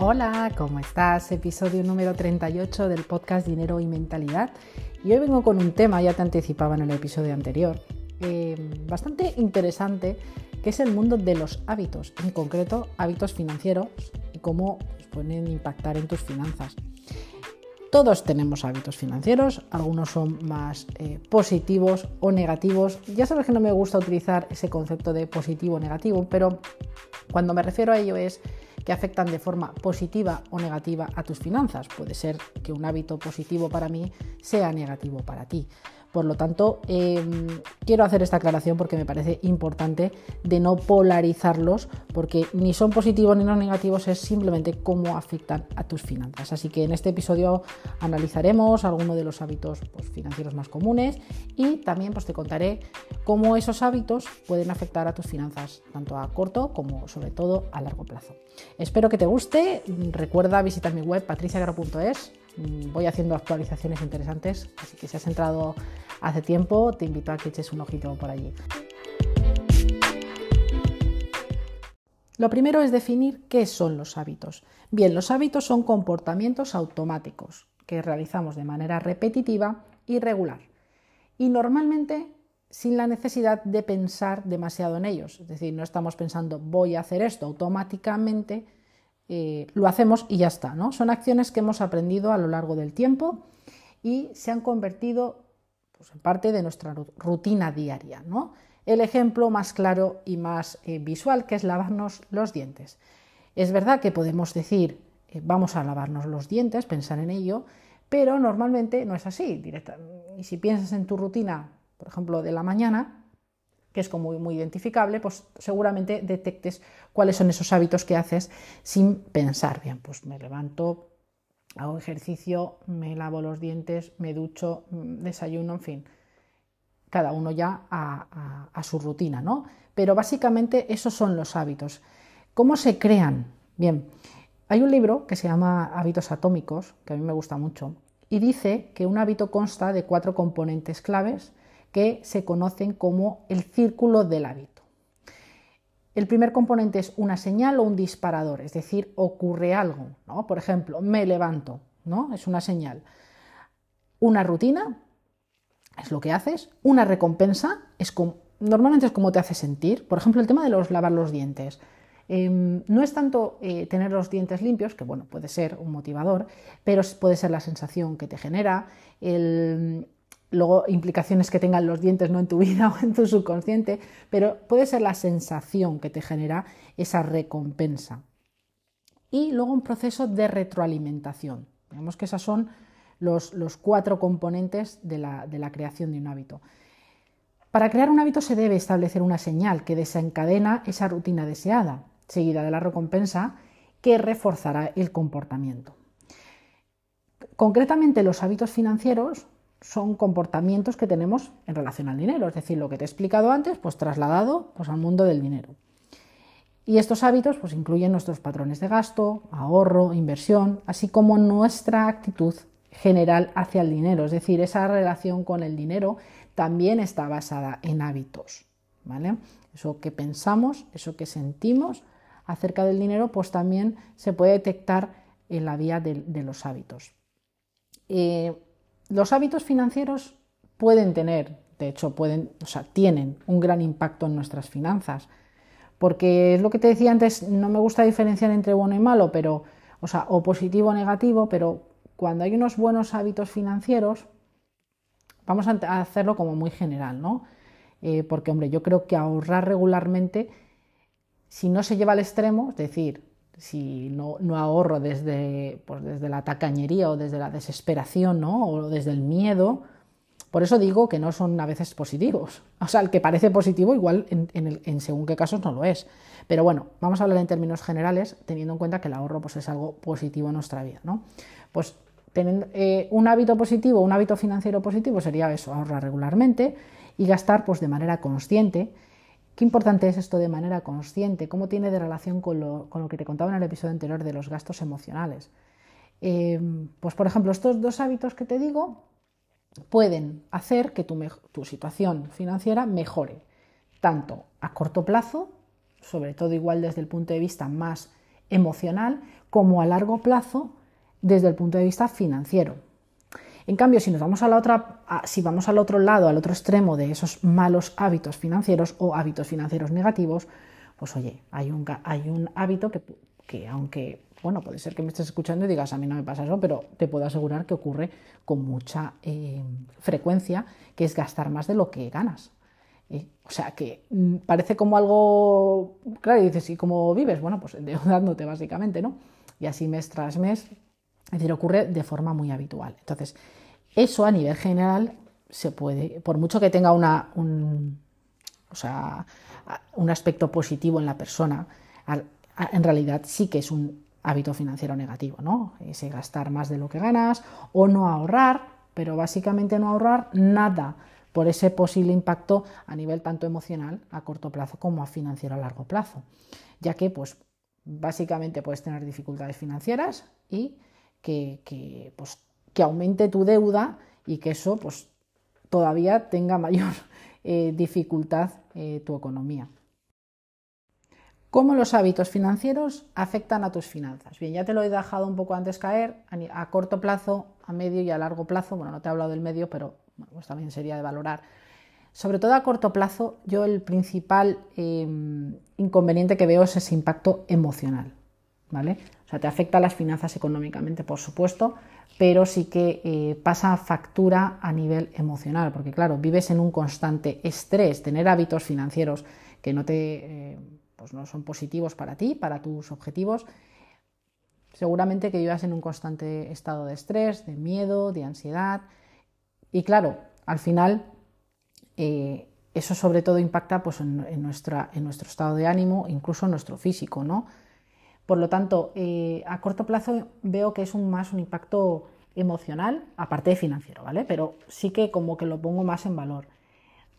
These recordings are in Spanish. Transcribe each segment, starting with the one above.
Hola, ¿cómo estás? Episodio número 38 del podcast Dinero y Mentalidad. Y hoy vengo con un tema, ya te anticipaba en el episodio anterior, eh, bastante interesante, que es el mundo de los hábitos, en concreto hábitos financieros y cómo pues, pueden impactar en tus finanzas. Todos tenemos hábitos financieros, algunos son más eh, positivos o negativos. Ya sabes que no me gusta utilizar ese concepto de positivo o negativo, pero cuando me refiero a ello es que afectan de forma positiva o negativa a tus finanzas. Puede ser que un hábito positivo para mí sea negativo para ti. Por lo tanto, em, quiero hacer esta aclaración porque me parece importante de no polarizarlos, porque ni son positivos ni son negativos, es simplemente cómo afectan a tus finanzas. Así que en este episodio analizaremos algunos de los hábitos pues, financieros más comunes y también pues, te contaré cómo esos hábitos pueden afectar a tus finanzas, tanto a corto como sobre todo a largo plazo. Espero que te guste. Recuerda visitar mi web patriciagro.es voy haciendo actualizaciones interesantes, así que si has entrado hace tiempo, te invito a que eches un ojito por allí. Lo primero es definir qué son los hábitos. Bien, los hábitos son comportamientos automáticos que realizamos de manera repetitiva y regular. Y normalmente sin la necesidad de pensar demasiado en ellos. Es decir, no estamos pensando voy a hacer esto automáticamente, eh, lo hacemos y ya está. ¿no? Son acciones que hemos aprendido a lo largo del tiempo y se han convertido pues, en parte de nuestra rutina diaria. ¿no? El ejemplo más claro y más eh, visual que es lavarnos los dientes. Es verdad que podemos decir eh, vamos a lavarnos los dientes, pensar en ello, pero normalmente no es así. Y si piensas en tu rutina, por ejemplo, de la mañana, que es como muy, identificable, pues seguramente detectes cuáles son esos hábitos que haces sin pensar. Bien, pues me levanto, hago ejercicio, me lavo los dientes, me ducho, mm, desayuno, en fin. Cada uno ya a, a su rutina, ¿no? Pero básicamente esos son los hábitos. ¿Cómo se crean? Bien, hay un libro que se llama Hábitos Atómicos, que a mí me gusta mucho, y dice que un hábito consta de cuatro componentes claves que se conocen como el círculo del hábito. El primer componente es una señal o un disparador, es decir, ocurre algo, ¿no? Por ejemplo, me levanto, ¿no? Es una señal. Una rutina es lo que haces, una recompensa es como, normalmente es como te hace sentir. Por ejemplo, el tema de los lavar los dientes. Em, no es tanto eh, tener los dientes limpios, que bueno, puede ser un motivador, pero puede ser la sensación que te genera, el, luego implicaciones que tengan los dientes no en tu vida o en tu subconsciente, pero puede ser la sensación que te genera esa recompensa. Y luego un proceso de retroalimentación. Digamos que esos son los, cuatro componentes de la, de la creación de un hábito. Para crear un hábito se debe establecer una señal que desencadena esa rutina deseada, seguida de la recompensa que reforzará el comportamiento. Concretamente, los hábitos financieros son comportamientos que tenemos en relación al dinero, es decir, lo que te he explicado antes, pues trasladado pues, al mundo del dinero. Y estos hábitos pues, incluyen nuestros patrones de gasto, ahorro, inversión, así como nuestra actitud general hacia el dinero, es decir, esa relación con el dinero también está basada en hábitos. ¿vale? Eso que pensamos, eso que sentimos acerca del dinero, pues también se puede detectar en la vía de, los hábitos. Eh, los hábitos financieros pueden tener, de hecho, pueden, o sea, tienen un gran impacto en nuestras finanzas. Porque es lo que te decía antes, no me gusta diferenciar entre bueno y malo, pero, o sea, o positivo o negativo, pero cuando hay unos buenos hábitos financieros, vamos a hacerlo como muy general, ¿no? Eh, porque, hombre, yo creo que ahorrar regularmente, si no se lleva al extremo, es decir, si no, ahorro desde, pues desde la tacañería o desde la desesperación ¿no? o desde el miedo, por eso digo que no son a veces positivos. O sea, el que parece positivo igual en, según qué casos no lo es. Pero bueno, vamos a hablar en términos generales, teniendo en cuenta que el ahorro pues, es algo positivo en nuestra vida. ¿no? Pues teniendo, eh, un hábito positivo, un hábito financiero positivo sería eso, ahorrar regularmente y gastar pues, de manera consciente Qué importante es esto de manera consciente, cómo tiene de relación con lo, que te contaba en el episodio anterior de los gastos emocionales. Eh, pues por ejemplo, estos dos hábitos que te digo pueden hacer que tu situación financiera mejore, tanto a corto plazo, sobre todo igual desde el punto de vista más emocional como a largo plazo desde el punto de vista financiero. En cambio, si nos vamos a la otra, si vamos al otro lado, al otro extremo de esos malos hábitos financieros o hábitos financieros negativos, pues oye, hay un, hábito que, que aunque bueno, puede ser que me estés escuchando y digas, a mí no me pasa eso, pero te puedo asegurar que ocurre con mucha eh, frecuencia, que es gastar más de lo que ganas. ¿eh? o sea, que mm, parece como algo, claro, y dices, ¿y cómo vives? Bueno, pues endeudándote básicamente, ¿no? Y así mes tras mes, es decir, ocurre de forma muy habitual. Entonces, eso a nivel general se puede, por mucho que tenga una, un, o sea, un aspecto positivo en la persona, en realidad sí que es un hábito financiero negativo, ¿no? Ese gastar más de lo que ganas o no ahorrar, pero básicamente no ahorrar nada por ese posible impacto a nivel tanto emocional a corto plazo como a financiero a largo plazo, ya que pues básicamente puedes tener dificultades financieras y que, pues, que aumente tu deuda y que eso pues todavía tenga mayor eh, dificultad eh, tu economía. ¿Cómo los hábitos financieros afectan a tus finanzas? Bien, ya te lo he dejado un poco antes caer, a corto plazo, a medio y a largo plazo, bueno, no te he hablado del medio, pero pues también sería de valorar. Sobre todo a corto plazo, yo el principal em, inconveniente que veo es ese impacto emocional, ¿vale? O sea, te afecta las finanzas económicamente, por supuesto, pero sí que eh, pasa factura a nivel emocional, porque claro, vives en un constante estrés, tener hábitos financieros que no te... Eh, pues no son positivos para ti, para tus objetivos, seguramente que vivas en un constante estado de estrés, de miedo, de ansiedad. Y claro, al final eh, eso sobre todo impacta pues, en, en, nuestro estado de ánimo, incluso en nuestro físico. ¿no? Por lo tanto, eh, a corto plazo veo que es más un impacto emocional, aparte de financiero, ¿vale? Pero sí que como que lo pongo más en valor.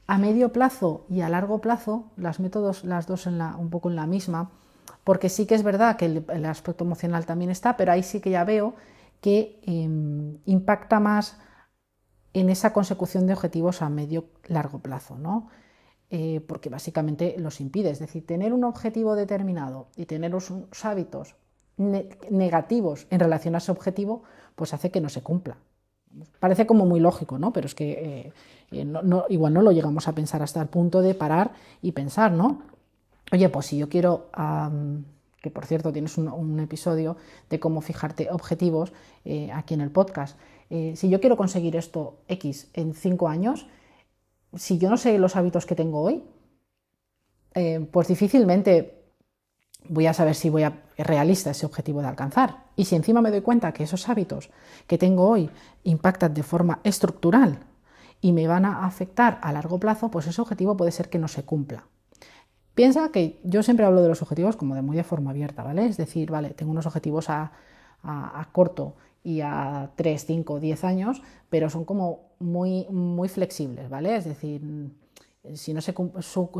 A medio plazo y a largo plazo, las métodos, las dos un poco en la misma, porque sí que es verdad que el, aspecto emocional también está, pero ahí sí que ya veo que em, impacta más en esa consecución de objetivos a medio largo plazo, ¿no? Eh, porque básicamente los impide. Es decir, tener un objetivo determinado y tener unos hábitos negativos en relación a ese objetivo, pues hace que no se cumpla. Parece como muy lógico, ¿no? Pero es que eh, eh, igual no lo llegamos a pensar hasta el punto de parar y pensar, ¿no? Oye, pues si yo quiero, que por cierto tienes un, episodio de cómo fijarte objetivos aquí en el podcast, si yo quiero conseguir esto X en cinco años, si yo no sé los hábitos que tengo hoy, pues difícilmente voy a saber si voy a realista ese objetivo de alcanzar. Y si encima me doy cuenta que esos hábitos que tengo hoy impactan de forma estructural y me van a afectar a largo plazo, pues ese objetivo puede ser que no se cumpla. Piensa que yo siempre hablo de los objetivos como de muy de forma abierta, ¿vale? Es decir, vale, tengo unos objetivos a, a, corto y a 3, 5, 10 años, pero son como muy, muy flexibles, ¿vale? Es decir, si no, se,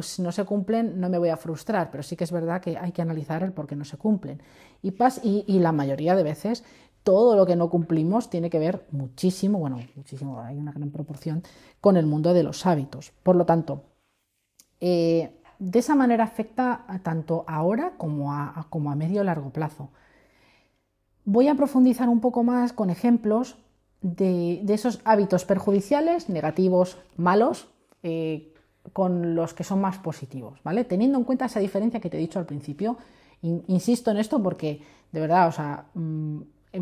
si no se cumplen no me voy a frustrar, pero sí que es verdad que hay que analizar el por qué no se cumplen. Y, y, y, la mayoría de veces todo lo que no cumplimos tiene que ver muchísimo, bueno, muchísimo, hay una gran proporción con el mundo de los hábitos. Por lo tanto, eh, de esa manera afecta tanto ahora como a, como a medio o largo plazo. Voy a profundizar un poco más con ejemplos de, esos hábitos perjudiciales, negativos, malos, eh, con los que son más positivos, ¿vale? Teniendo en cuenta esa diferencia que te he dicho al principio, insisto en esto porque de verdad, o sea, mm,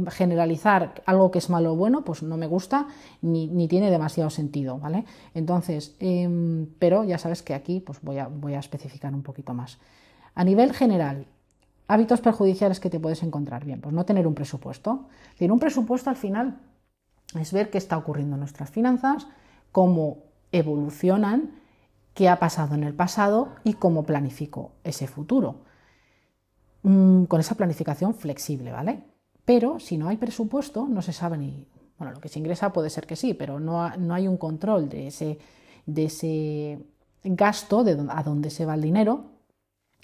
generalizar algo que es malo o bueno, pues no me gusta ni, tiene demasiado sentido, ¿vale? Entonces, em, pero ya sabes que aquí pues voy a, voy a especificar un poquito más. A nivel general, hábitos perjudiciales que te puedes encontrar. Bien, pues no tener un presupuesto. Tener un presupuesto al final es ver qué está ocurriendo en nuestras finanzas, cómo evolucionan qué ha pasado en el pasado y cómo planifico ese futuro. Mm, con esa planificación flexible, ¿vale? Pero si no hay presupuesto, no se sabe ni. Bueno, lo que se ingresa puede ser que sí, pero no, hay un control de ese, de ese gasto, de a dónde se va el dinero,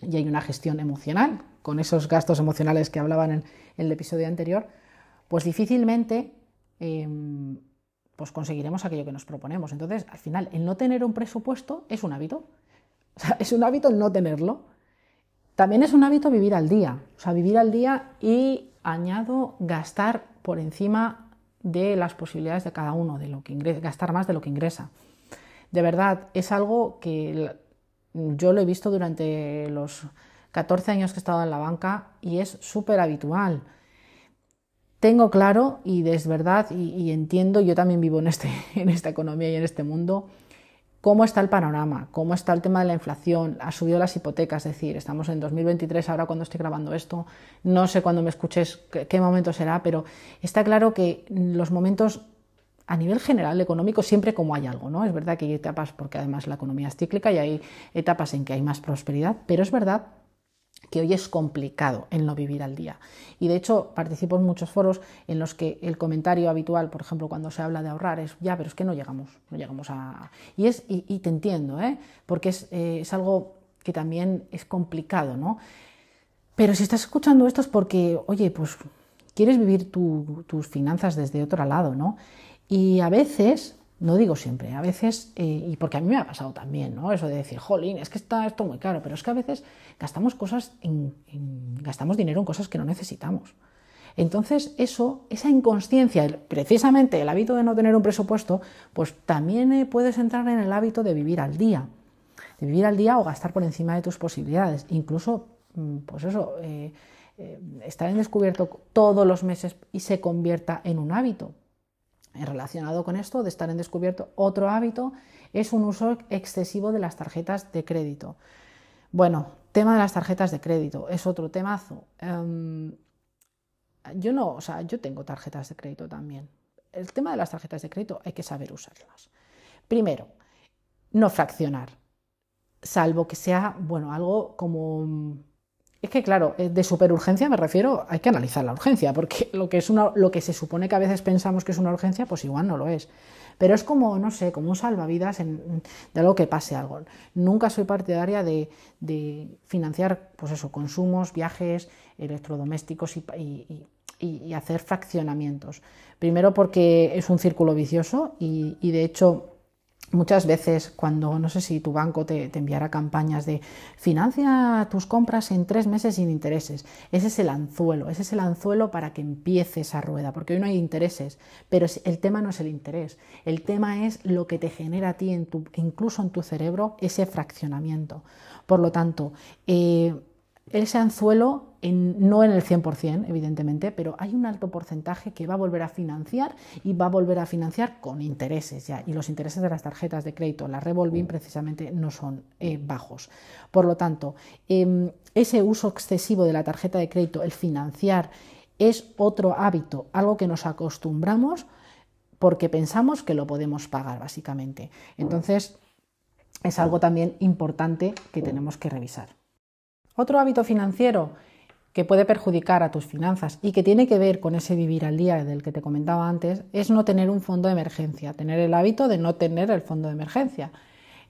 y hay una gestión emocional, con esos gastos emocionales que hablaban en, el episodio anterior, pues difícilmente em, pues conseguiremos aquello que nos proponemos. Entonces, al final, el no tener un presupuesto es un hábito. es un hábito el no tenerlo. También es un hábito vivir al día, o sea, vivir al día y añado gastar por encima de las posibilidades de cada uno, de lo que ingresa, gastar más de lo que ingresa. De verdad, es algo que yo lo he visto durante los 14 años que he estado en la banca y es súper habitual. Tengo claro y es verdad y, entiendo, yo también vivo en, este, en esta economía y en este mundo, cómo está el panorama, cómo está el tema de la inflación, ha subido las hipotecas, es decir, estamos en 2023 ahora cuando estoy grabando esto, no sé cuándo me escuches qué, momento será, pero está claro que los momentos a nivel general económico siempre como hay algo, ¿no? Es verdad que hay etapas, porque además la economía es cíclica y hay etapas en que hay más prosperidad, pero es verdad que hoy es complicado el no vivir al día. Y de hecho participo en muchos foros en los que el comentario habitual, por ejemplo, cuando se habla de ahorrar, es ya, pero es que no llegamos, no llegamos a... Y, es, y, te entiendo, ¿eh? porque es, eh, es, algo que también es complicado, ¿no? Pero si estás escuchando esto es porque, oye, pues quieres vivir tus finanzas desde otro lado, ¿no? Y a veces no digo siempre, a veces, eh, y porque a mí me ha pasado también, ¿no? Eso de decir, jolín, es que está esto muy caro, pero es que a veces gastamos cosas, gastamos dinero en cosas que no necesitamos. Entonces, eso, esa inconsciencia, precisamente el hábito de no tener un presupuesto, pues también eh, puedes entrar en el hábito de vivir al día, de vivir al día o gastar por encima de tus posibilidades. Incluso, mm, pues eso, eh, estar en descubierto todos los meses y se convierta en un hábito relacionado con esto de estar en descubierto, otro hábito es un uso excesivo de las tarjetas de crédito. Bueno, tema de las tarjetas de crédito es otro temazo. Em, yo no, o sea, yo tengo tarjetas de crédito también. El tema de las tarjetas de crédito hay que saber usarlas. Primero, no fraccionar, salvo que sea, bueno, algo como es que, claro, eh, de superurgencia me refiero, hay que analizar la urgencia, porque lo que, es una, lo que se supone que a veces pensamos que es una urgencia, pues igual no lo es. Pero es como, no sé, como un salvavidas de algo que pase algo. Nunca soy partidaria de, financiar, pues eso, consumos, viajes, electrodomésticos y, hacer fraccionamientos. Primero porque es un círculo vicioso y de hecho Muchas veces cuando, no sé si tu banco te, te, enviará campañas de financia tus compras en tres meses sin intereses, ese es el anzuelo, ese es el anzuelo para que empiece esa rueda, porque hoy no hay intereses, pero el tema no es el interés, el tema es lo que te genera a ti, en tu, incluso en tu cerebro, ese fraccionamiento. Por lo tanto, eh, ese anzuelo, no en el 100%, evidentemente, pero hay un alto porcentaje que va a volver a financiar y va a volver a financiar con intereses ya. Y los intereses de las tarjetas de crédito, la revolving, precisamente no son eh, bajos. Por lo tanto, em, ese uso excesivo de la tarjeta de crédito, el financiar, es otro hábito, algo que nos acostumbramos porque pensamos que lo podemos pagar, básicamente. Entonces, es algo también importante que tenemos que revisar. Otro hábito financiero que puede perjudicar a tus finanzas y que tiene que ver con ese vivir al día del que te comentaba antes es no tener un fondo de emergencia, tener el hábito de no tener el fondo de emergencia.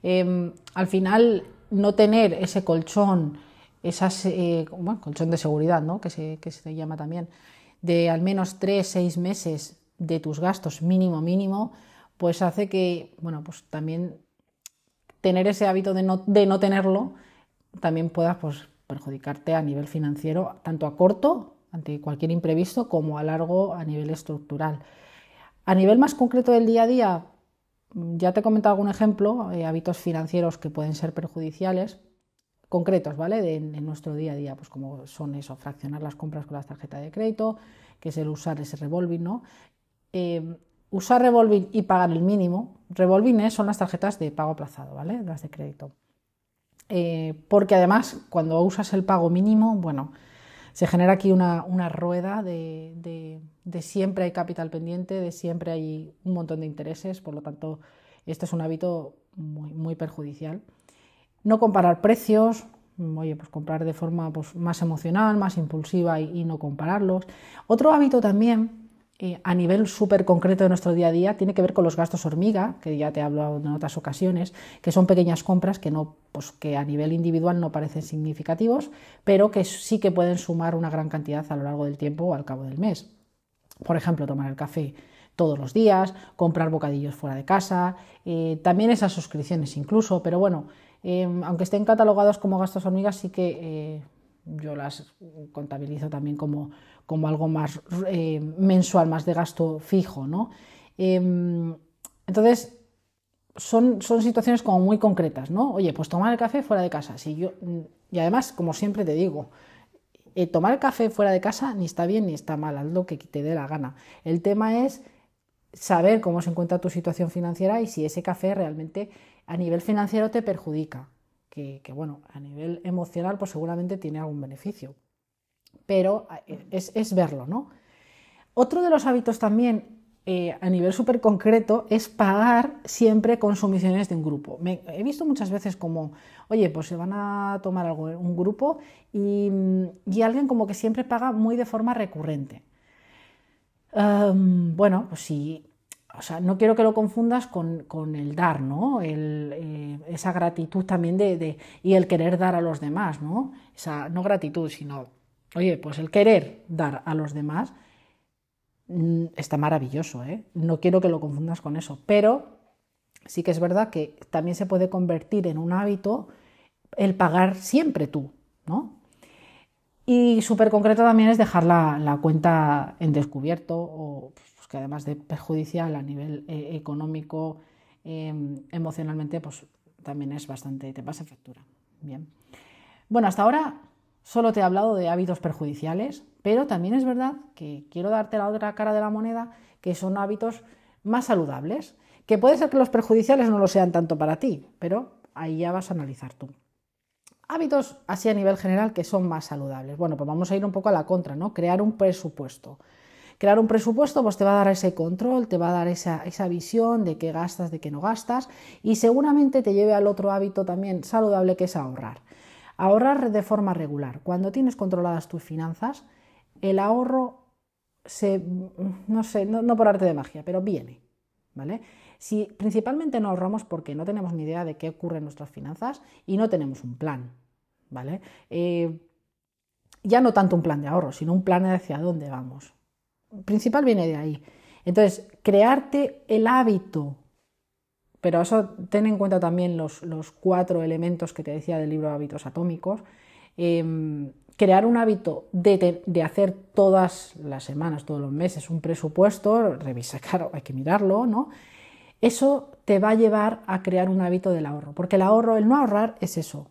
Em, al final, no tener ese colchón, esas, eh, colchón de seguridad, ¿no? que, se, que se llama también, de al menos 3, 6 meses de tus gastos mínimo, mínimo, pues hace que, bueno, pues también tener ese hábito de no, de no tenerlo también pueda pues, perjudicarte a nivel financiero, tanto a corto, ante cualquier imprevisto, como a largo a nivel estructural. A nivel más concreto del día a día, ya te he comentado algún ejemplo, eh, hábitos financieros que pueden ser perjudiciales, concretos, ¿vale? De, en nuestro día a día, pues como son eso, fraccionar las compras con las tarjetas de crédito, que es el usar ese revolving, ¿no? Eh, usar revolving y pagar el mínimo, revolving son las tarjetas de pago aplazado, ¿vale? Las de crédito. Eh, porque además cuando usas el pago mínimo, bueno, se genera aquí una, rueda de, siempre hay capital pendiente, de siempre hay un montón de intereses, por lo tanto, este es un hábito muy, perjudicial. No comparar precios, oye, pues comprar de forma pues, más emocional, más impulsiva y no compararlos. Otro hábito también eh, a nivel súper concreto de nuestro día a día tiene que ver con los gastos hormiga, que ya te he hablado en otras ocasiones, que son pequeñas compras que, no, pues, que a nivel individual no parecen significativos, pero que sí que pueden sumar una gran cantidad a lo largo del tiempo o al cabo del mes. Por ejemplo, tomar el café todos los días, comprar bocadillos fuera de casa, eh, también esas suscripciones incluso, pero bueno, eh, aunque estén catalogados como gastos hormigas, sí que yo las contabilizo también como, como algo más eh, mensual, más de gasto fijo, ¿no? Em, entonces, son, son, situaciones como muy concretas, ¿no? Oye, pues tomar el café fuera de casa. Yo, y además, como siempre te digo, eh, tomar el café fuera de casa ni está bien ni está mal, haz lo que te dé la gana. El tema es saber cómo se encuentra tu situación financiera y si ese café realmente a nivel financiero te perjudica. Que, bueno, a nivel emocional pues seguramente tiene algún beneficio. Pero eh, es, es verlo, ¿no? Otro de los hábitos también eh, a nivel súper concreto es pagar siempre consumiciones de un grupo. he visto muchas veces como, oye, pues se van a tomar algo, un grupo y, alguien como que siempre paga muy de forma recurrente. bueno, pues sí, o sea, no quiero que lo confundas con, el dar, ¿no? Eh, esa gratitud también de, y el querer dar a los demás, ¿no? Esa, no gratitud, sino, oye, pues el querer dar a los demás Mm, está maravilloso, ¿eh? no quiero que lo confundas con eso, pero sí que es verdad que también se puede convertir en un hábito el pagar siempre tú, ¿no? Y súper concreto también es dejar la, cuenta en descubierto, o pues, que además de perjudicial a nivel eh, económico, em, emocionalmente, pues también es bastante, te pasa factura. Bien. Bueno, hasta ahora solo te he hablado de hábitos perjudiciales, pero también es verdad que quiero darte la otra cara de la moneda, que son hábitos más saludables, que puede ser que los perjudiciales no lo sean tanto para ti, pero ahí ya vas a analizar tú. Hábitos así a nivel general que son más saludables. Bueno, pues vamos a ir un poco a la contra, ¿no? Crear un presupuesto. Crear un presupuesto pues te va a dar ese control, te va a dar esa, esa visión de qué gastas, de qué no gastas y seguramente te lleve al otro hábito también saludable que es ahorrar. Ahorrar de forma regular. Cuando tienes controladas tus finanzas, el ahorro se, no sé, no, por arte de magia, pero viene, ¿vale? Si principalmente no ahorramos porque no tenemos ni idea de qué ocurre en nuestras finanzas y no tenemos un plan, ¿vale? Eh, ya no tanto un plan de ahorro, sino un plan hacia dónde vamos. Principal viene de ahí. Entonces, crearte el hábito pero eso ten en cuenta también los, cuatro elementos que te decía del libro de hábitos atómicos. Em, crear un hábito de, hacer todas las semanas, todos los meses, un presupuesto, revisar, claro, hay que mirarlo, ¿no? Eso te va a llevar a crear un hábito del ahorro, porque el ahorro, el no ahorrar es eso,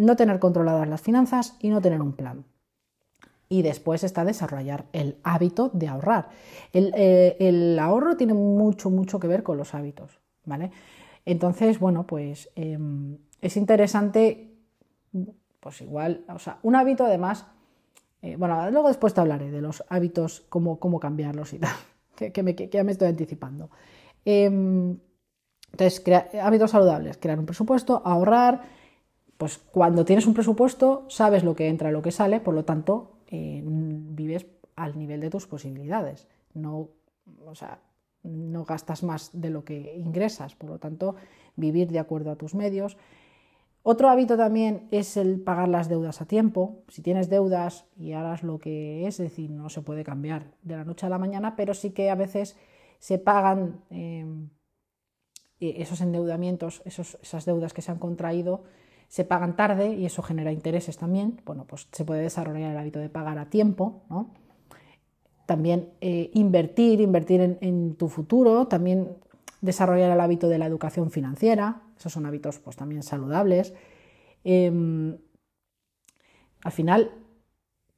no tener controladas las finanzas y no tener un plan. Y después está desarrollar el hábito de ahorrar. el eh, ahorro tiene mucho, mucho que ver con los hábitos. ¿vale? Entonces, bueno, pues em, es interesante, pues igual, o sea, un hábito además, eh, bueno, luego después te hablaré de los hábitos, cómo, cómo cambiarlos y tal, que, me, ya me estoy anticipando. Em, entonces, hábitos saludables, crear un presupuesto, ahorrar, pues cuando tienes un presupuesto sabes lo que entra lo que sale, por lo tanto, eh, vives al nivel de tus posibilidades. No, o sea, no gastas más de lo que ingresas, por lo tanto, vivir de acuerdo a tus medios. Otro hábito también es el pagar las deudas a tiempo. Si tienes deudas y harás lo que es, es decir, no se puede cambiar de la noche a la mañana, pero sí que a veces se pagan em, e-, esos endeudamientos, esas deudas que se han contraído, se pagan tarde y eso genera intereses también. Bueno, pues se puede desarrollar el hábito de pagar a tiempo, ¿no? también eh, invertir, invertir en, tu futuro, también desarrollar el hábito de la educación financiera, esos son hábitos pues, también saludables. Em, al final,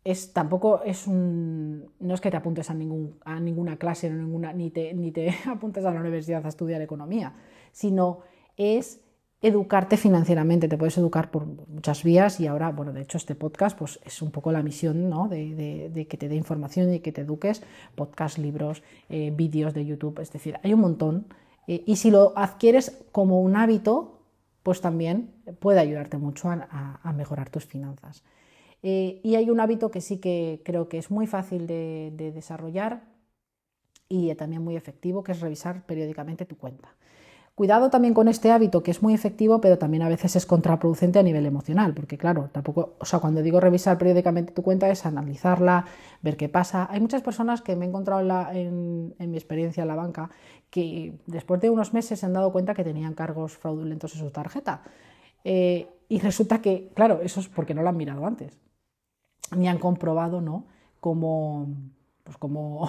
es, tampoco es un. No es que te apuntes a, ningún, a ninguna clase, ni, te, ni te apuntes a la universidad a estudiar economía, sino es educarte financieramente, te puedes educar por muchas vías y ahora, bueno, de hecho este podcast pues es un poco la misión ¿no? de, que te dé información y que te eduques, podcast, libros, eh, vídeos de YouTube, es decir, hay un montón eh, y si lo adquieres como un hábito, pues también puede ayudarte mucho a, mejorar tus finanzas. Eh, y hay un hábito que sí que creo que es muy fácil de desarrollar y también muy efectivo, que es revisar periódicamente tu cuenta. Cuidado también con este hábito que es muy efectivo, pero también a veces es contraproducente a nivel emocional, porque claro, tampoco, o sea, cuando digo revisar periódicamente tu cuenta es analizarla, ver qué pasa. Hay muchas personas que me he encontrado en, mi experiencia en la banca que después de unos meses se han dado cuenta que tenían cargos fraudulentos en su tarjeta. Eh, y resulta que, claro, eso es porque no lo han mirado antes. ni han comprobado, ¿no? Cómo, pues cómo,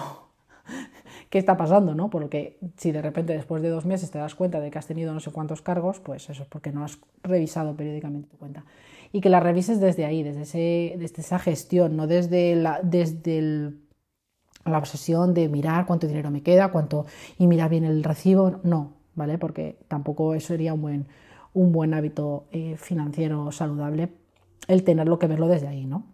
qué está pasando, ¿no? Porque si de repente después de dos meses te das cuenta de que has tenido no sé cuántos cargos, pues eso es porque no has revisado periódicamente tu cuenta. Y que la revises desde ahí, desde, ese, desde esa gestión, no desde, la, desde la obsesión de mirar cuánto dinero me queda, cuánto y mirar bien el recibo, no, ¿vale? Porque tampoco eso sería un buen, un buen hábito eh, financiero saludable el tenerlo que verlo desde ahí, ¿no?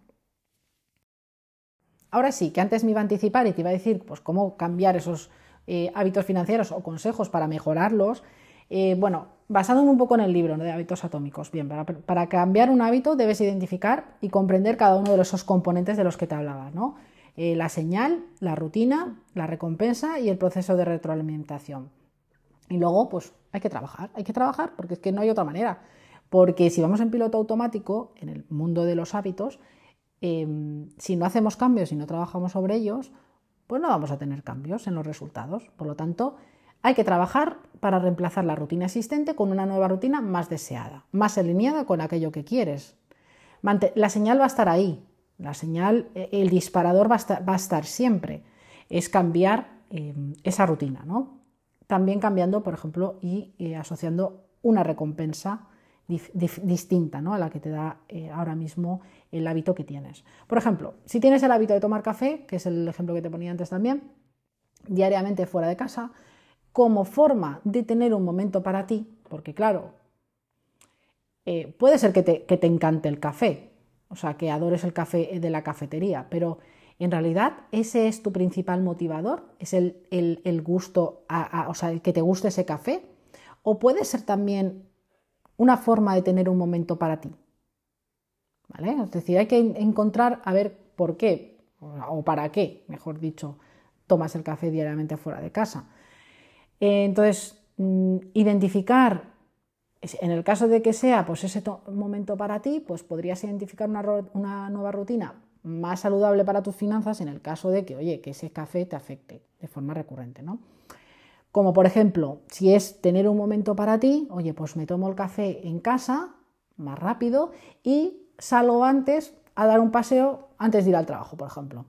Ahora sí, que antes me iba a anticipar y te iba a decir pues, cómo cambiar esos eh, hábitos financieros o consejos para mejorarlos. Eh, bueno, basándome un poco en el libro de hábitos atómicos. Bien, para, cambiar un hábito debes identificar y comprender cada uno de esos componentes de los que te hablaba, ¿no? Eh, la señal, la rutina, la recompensa y el proceso de retroalimentación. Y luego, pues hay que trabajar, hay que trabajar porque es que no hay otra manera. Porque si vamos en piloto automático, en el mundo de los hábitos, Em, si no hacemos cambios y no trabajamos sobre ellos, pues no vamos a tener cambios en los resultados. Por lo tanto, hay que trabajar para reemplazar la rutina existente con una nueva rutina más deseada, más alineada con aquello que quieres. la señal va a estar ahí, la señal, e, el disparador va a estar, siempre. Es cambiar em, esa rutina, ¿no? También cambiando, por ejemplo, y eh, asociando una recompensa distinta ¿no? a la que te da eh, ahora mismo el hábito que tienes. Por ejemplo, si tienes el hábito de tomar café, que es el ejemplo que te ponía antes también, diariamente fuera de casa, como forma de tener un momento para ti, porque claro, eh, puede ser que te, encante el café, o sea, que adores el café de la cafetería, pero en realidad ese es tu principal motivador, es el, gusto, o sea, el que te guste ese café, o puede ser también una forma de tener un momento para ti. ¿Vale? Es decir, hay que encontrar a ver por qué o para qué, mejor dicho, tomas el café diariamente fuera de casa. Eh, entonces, mm, identificar, en el caso de que sea pues ese momento para ti, pues podrías identificar una, una nueva rutina más saludable para tus finanzas en el caso de que, oye, que ese café te afecte de forma recurrente, ¿no? Como por ejemplo, si es tener un momento para ti, oye, pues me tomo el café en casa, más rápido, y salgo antes a dar un paseo antes de ir al trabajo, por ejemplo.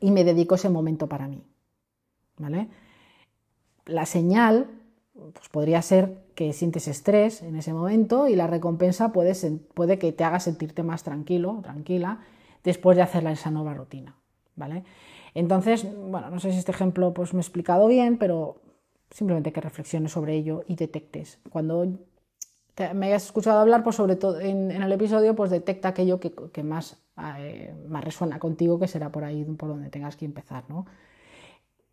Y me dedico ese momento para mí. ¿Vale? La señal pues podría ser que sientes estrés en ese momento y la recompensa puede, puede que te haga sentirte más tranquilo, tranquila, después de hacer esa nueva rutina. ¿Vale? Entonces, bueno, no sé si este ejemplo pues, me he explicado bien, pero simplemente que reflexiones sobre ello y detectes. Cuando me hayas escuchado hablar, pues sobre todo en, el episodio, pues detecta aquello que, más, eh, más, resuena contigo, que será por ahí por donde tengas que empezar, ¿no?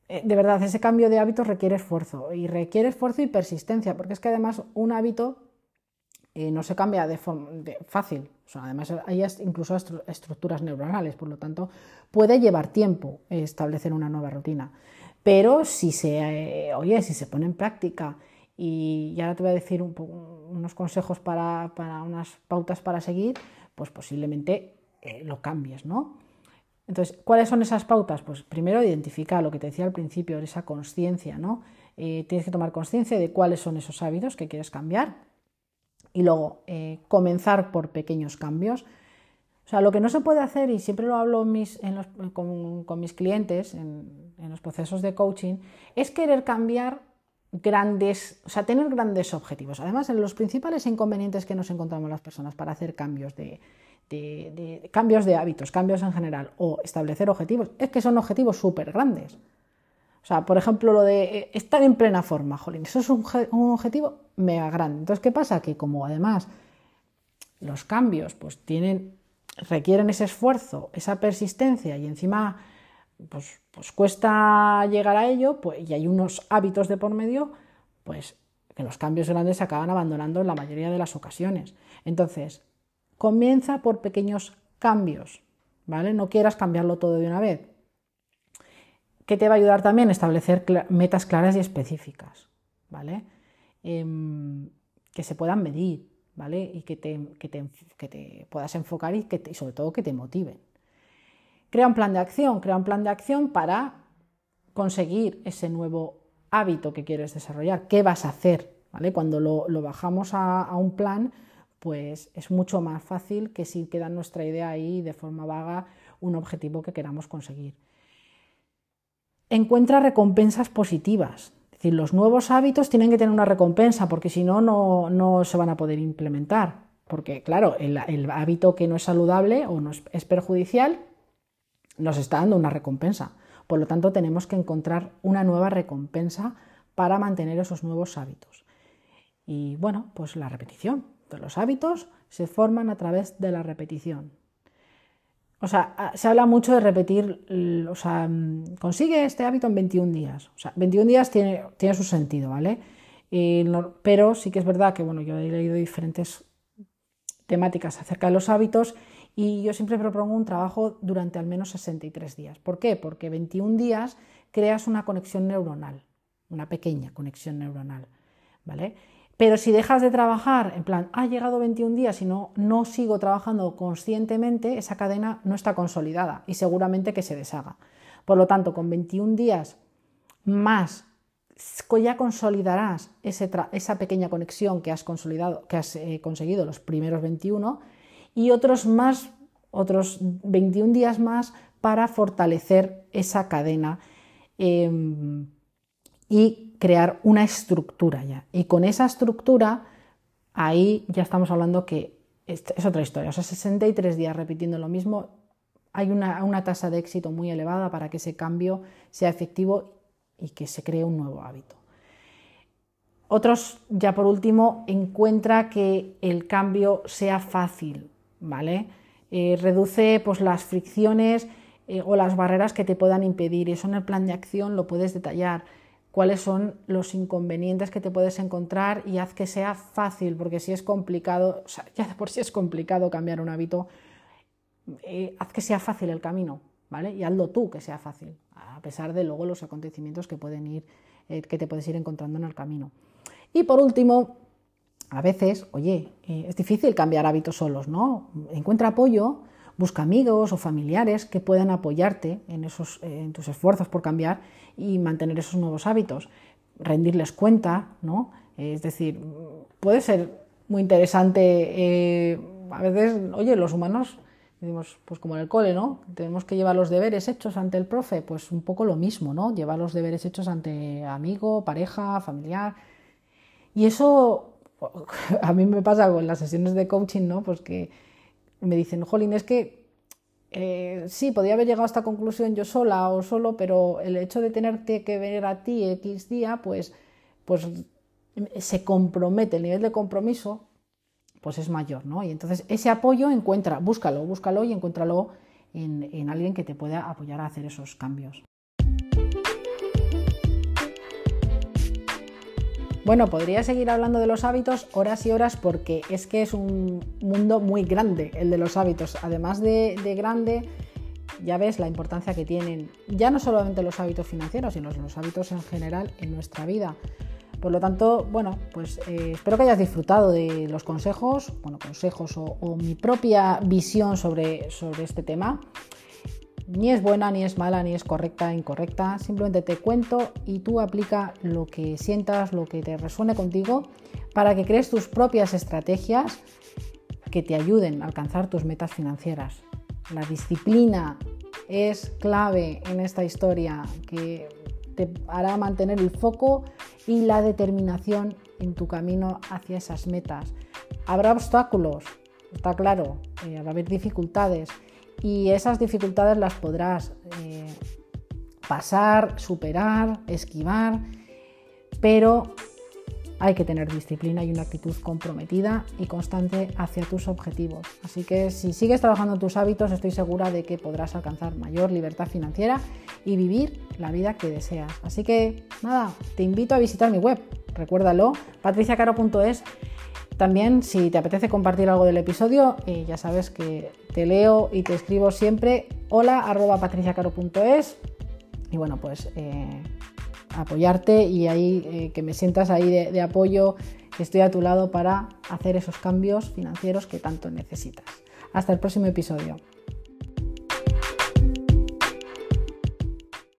Eh, de verdad, ese cambio de hábitos requiere esfuerzo y requiere esfuerzo y persistencia, porque es que además un hábito eh, no se cambia de, forma fácil. además, hay incluso estructuras neuronales, por lo tanto, puede llevar tiempo establecer una nueva rutina. Pero si se, eh, oye, si se pone en práctica y ya te voy a decir unos consejos para, unas pautas para seguir, pues posiblemente eh, lo cambies, ¿no? Entonces, ¿cuáles son esas pautas? Pues primero identifica lo que te decía al principio, esa conciencia, ¿no? tienes que tomar conciencia de cuáles son esos hábitos que quieres cambiar y luego eh, comenzar por pequeños cambios. O sea, lo que no se puede hacer, y siempre lo hablo con, mis clientes en, los procesos de coaching, es querer cambiar grandes, o sea, tener grandes objetivos. Además, en los principales inconvenientes que nos encontramos las personas para hacer cambios de, cambios de hábitos, cambios en general, o establecer objetivos, es que son objetivos súper grandes. O sea, por ejemplo, lo de eh, estar en plena forma, jolín, eso es un, objetivo mega grande. Entonces, ¿qué pasa? Que como además los cambios pues tienen, requieren ese esfuerzo, esa persistencia y encima pues, pues cuesta llegar a ello pues, y hay unos hábitos de por medio, pues que los cambios grandes se acaban abandonando en la mayoría de las ocasiones. Entonces, comienza por pequeños cambios, ¿vale? No quieras cambiarlo todo de una vez que te va a ayudar también a establecer metas claras y específicas, ¿vale? Em, que se puedan medir, ¿vale? Y que te, te, puedas enfocar y, que sobre todo que te motiven. Crea un plan de acción, crea un plan de acción para conseguir ese nuevo hábito que quieres desarrollar. ¿Qué vas a hacer? ¿vale? Cuando lo, bajamos a, un plan, pues es mucho más fácil que si queda nuestra idea ahí de forma vaga un objetivo que queramos conseguir. Encuentra recompensas positivas. Es decir, los nuevos hábitos tienen que tener una recompensa porque si no, no se van a poder implementar. Porque claro, el, hábito que no es saludable o no es perjudicial nos está dando una recompensa. Por lo tanto, tenemos que encontrar una nueva recompensa para mantener esos nuevos hábitos. Y bueno, pues la repetición los hábitos se forman a través de la repetición. O sea, se habla mucho de repetir, o sea, mm, consigue este hábito en 21 días. O sea, 21 días tiene, tiene su sentido, ¿vale? pero sí que es verdad que, bueno, yo he leído diferentes temáticas acerca de los hábitos y yo siempre propongo un trabajo durante al menos 63 días. ¿Por qué? Porque 21 días creas una conexión neuronal, una pequeña conexión neuronal, ¿vale? Pero si dejas de trabajar, en plan, ha llegado 21 días y no, no sigo trabajando conscientemente, esa cadena no está consolidada y seguramente que se deshaga. Por lo tanto, con 21 días más ya consolidarás esa pequeña conexión que has, consolidado, que has eh, conseguido los primeros 21 y otros más, otros 21 días más para fortalecer esa cadena. Em, y crear una estructura ya. Y con esa estructura, ahí ya estamos hablando que es, otra historia. O sea, 63 días repitiendo lo mismo, hay una, una tasa de éxito muy elevada para que ese cambio sea efectivo y que se cree un nuevo hábito. Otros, ya por último, encuentra que el cambio sea fácil, ¿vale? Eh, reduce pues, las fricciones eh, o las barreras que te puedan impedir. Eso en el plan de acción lo puedes detallar cuáles son los inconvenientes que te puedes encontrar y haz que sea fácil, porque si es complicado, o sea, ya de por sí es complicado cambiar un hábito, eh, haz que sea fácil el camino, ¿vale? Y hazlo tú que sea fácil, a pesar de luego los acontecimientos que pueden ir, eh, que te puedes ir encontrando en el camino. Y por último, a veces, oye, eh, es difícil cambiar hábitos solos, ¿no? Encuentra apoyo Busca amigos o familiares que puedan apoyarte en, esos, en tus esfuerzos por cambiar y mantener esos nuevos hábitos. Rendirles cuenta, ¿no? Es decir, puede ser muy interesante. Eh, a veces, oye, los humanos, decimos, pues como en el cole, ¿no? Tenemos que llevar los deberes hechos ante el profe, pues un poco lo mismo, ¿no? Llevar los deberes hechos ante amigo, pareja, familiar. Y eso a mí me pasa con las sesiones de coaching, ¿no? Pues que me dicen, jolín, es que eh, sí, podría haber llegado a esta conclusión yo sola o solo, pero el hecho de tenerte que ver a ti X día, pues, pues se compromete, el nivel de compromiso pues es mayor, ¿no? Y entonces ese apoyo encuentra, búscalo, búscalo y encuéntralo en, en alguien que te pueda apoyar a hacer esos cambios. Bueno, podría seguir hablando de los hábitos horas y horas porque es que es un mundo muy grande el de los hábitos. Además de, grande, ya ves la importancia que tienen ya no solamente los hábitos financieros, sino los hábitos en general en nuestra vida. Por lo tanto, bueno, pues eh, espero que hayas disfrutado de los consejos, bueno, consejos o, o mi propia visión sobre, sobre este tema ni es buena, ni es mala, ni es correcta, incorrecta. Simplemente te cuento y tú aplica lo que sientas, lo que te resuene contigo para que crees tus propias estrategias que te ayuden a alcanzar tus metas financieras. La disciplina es clave en esta historia que te hará mantener el foco y la determinación en tu camino hacia esas metas. Habrá obstáculos, está claro, eh, va a haber dificultades y esas dificultades las podrás eh, pasar, superar, esquivar, pero hay que tener disciplina y una actitud comprometida y constante hacia tus objetivos. Así que si sigues trabajando tus hábitos, estoy segura de que podrás alcanzar mayor libertad financiera y vivir la vida que deseas. Así que nada, te invito a visitar mi web, recuérdalo, patriciacaro.es también, si te apetece compartir algo del episodio, eh, ya sabes que te leo y te escribo siempre hola arroba patriciacaro.es y bueno, pues eh, apoyarte y ahí eh, que me sientas ahí de, de apoyo, que estoy a tu lado para hacer esos cambios financieros que tanto necesitas. Hasta el próximo episodio.